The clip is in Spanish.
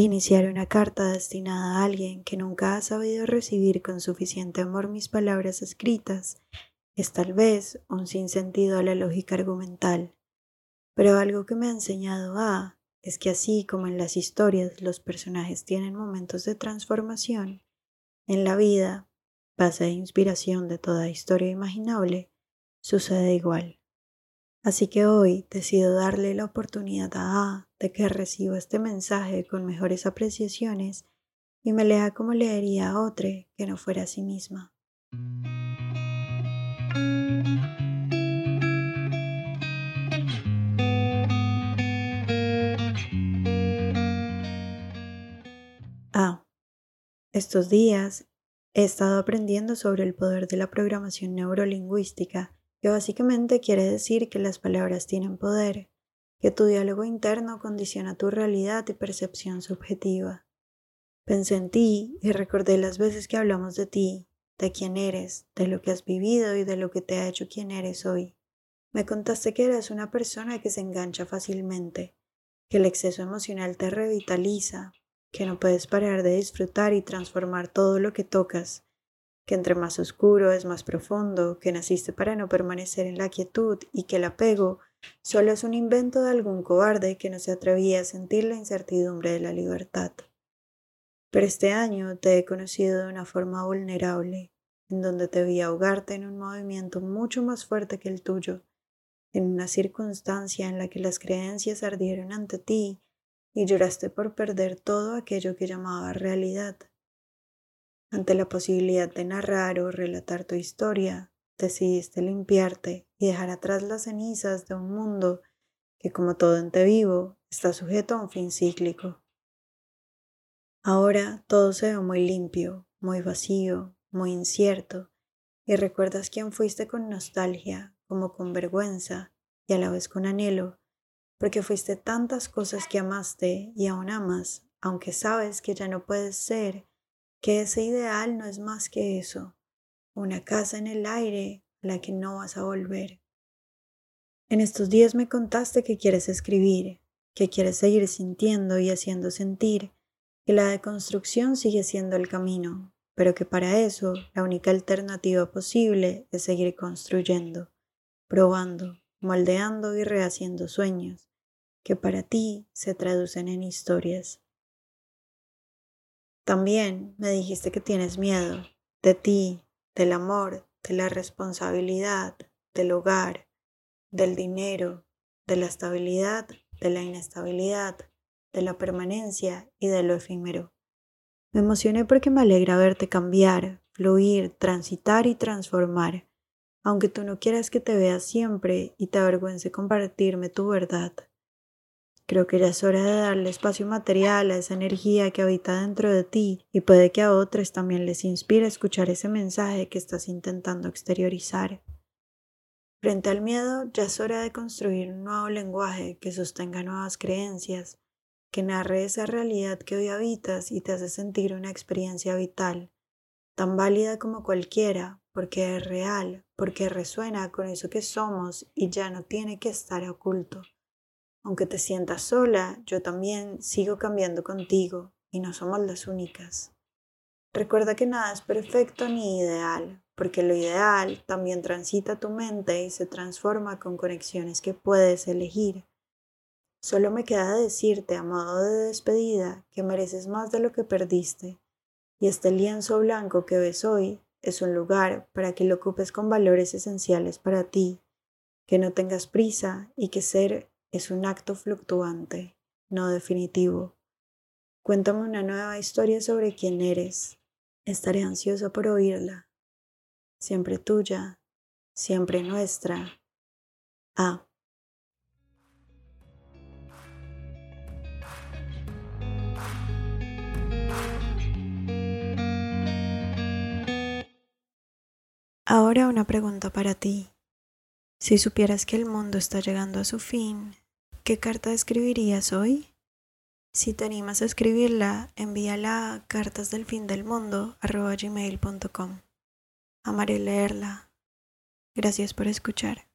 Iniciar una carta destinada a alguien que nunca ha sabido recibir con suficiente amor mis palabras escritas es tal vez un sinsentido a la lógica argumental, pero algo que me ha enseñado A es que así como en las historias los personajes tienen momentos de transformación, en la vida, base de inspiración de toda historia imaginable, sucede igual. Así que hoy decido darle la oportunidad a A de que reciba este mensaje con mejores apreciaciones y me lea como leería a otro que no fuera a sí misma. A. Estos días he estado aprendiendo sobre el poder de la programación neurolingüística que básicamente quiere decir que las palabras tienen poder, que tu diálogo interno condiciona tu realidad y percepción subjetiva. Pensé en ti y recordé las veces que hablamos de ti, de quién eres, de lo que has vivido y de lo que te ha hecho quien eres hoy. Me contaste que eres una persona que se engancha fácilmente, que el exceso emocional te revitaliza, que no puedes parar de disfrutar y transformar todo lo que tocas, que entre más oscuro es más profundo, que naciste para no permanecer en la quietud y que el apego solo es un invento de algún cobarde que no se atrevía a sentir la incertidumbre de la libertad. Pero este año te he conocido de una forma vulnerable, en donde te vi ahogarte en un movimiento mucho más fuerte que el tuyo, en una circunstancia en la que las creencias ardieron ante ti y lloraste por perder todo aquello que llamaba realidad. Ante la posibilidad de narrar o relatar tu historia, decidiste limpiarte y dejar atrás las cenizas de un mundo que, como todo ente vivo, está sujeto a un fin cíclico. Ahora todo se ve muy limpio, muy vacío, muy incierto, y recuerdas quién fuiste con nostalgia, como con vergüenza y a la vez con anhelo, porque fuiste tantas cosas que amaste y aún amas, aunque sabes que ya no puedes ser que ese ideal no es más que eso, una casa en el aire a la que no vas a volver. En estos días me contaste que quieres escribir, que quieres seguir sintiendo y haciendo sentir que la deconstrucción sigue siendo el camino, pero que para eso la única alternativa posible es seguir construyendo, probando, moldeando y rehaciendo sueños, que para ti se traducen en historias. También me dijiste que tienes miedo de ti, del amor, de la responsabilidad, del hogar, del dinero, de la estabilidad, de la inestabilidad, de la permanencia y de lo efímero. Me emocioné porque me alegra verte cambiar, fluir, transitar y transformar, aunque tú no quieras que te veas siempre y te avergüence compartirme tu verdad. Creo que ya es hora de darle espacio material a esa energía que habita dentro de ti y puede que a otros también les inspire escuchar ese mensaje que estás intentando exteriorizar. Frente al miedo, ya es hora de construir un nuevo lenguaje que sostenga nuevas creencias, que narre esa realidad que hoy habitas y te hace sentir una experiencia vital, tan válida como cualquiera, porque es real, porque resuena con eso que somos y ya no tiene que estar oculto. Aunque te sientas sola, yo también sigo cambiando contigo y no somos las únicas. Recuerda que nada es perfecto ni ideal, porque lo ideal también transita tu mente y se transforma con conexiones que puedes elegir. Solo me queda decirte a modo de despedida que mereces más de lo que perdiste, y este lienzo blanco que ves hoy es un lugar para que lo ocupes con valores esenciales para ti, que no tengas prisa y que ser es un acto fluctuante, no definitivo. Cuéntame una nueva historia sobre quién eres. Estaré ansiosa por oírla. Siempre tuya, siempre nuestra. A. Ahora una pregunta para ti. Si supieras que el mundo está llegando a su fin, ¿qué carta escribirías hoy? Si te animas a escribirla, envíala a cartasdelfindelmundo.com. Amaré leerla. Gracias por escuchar.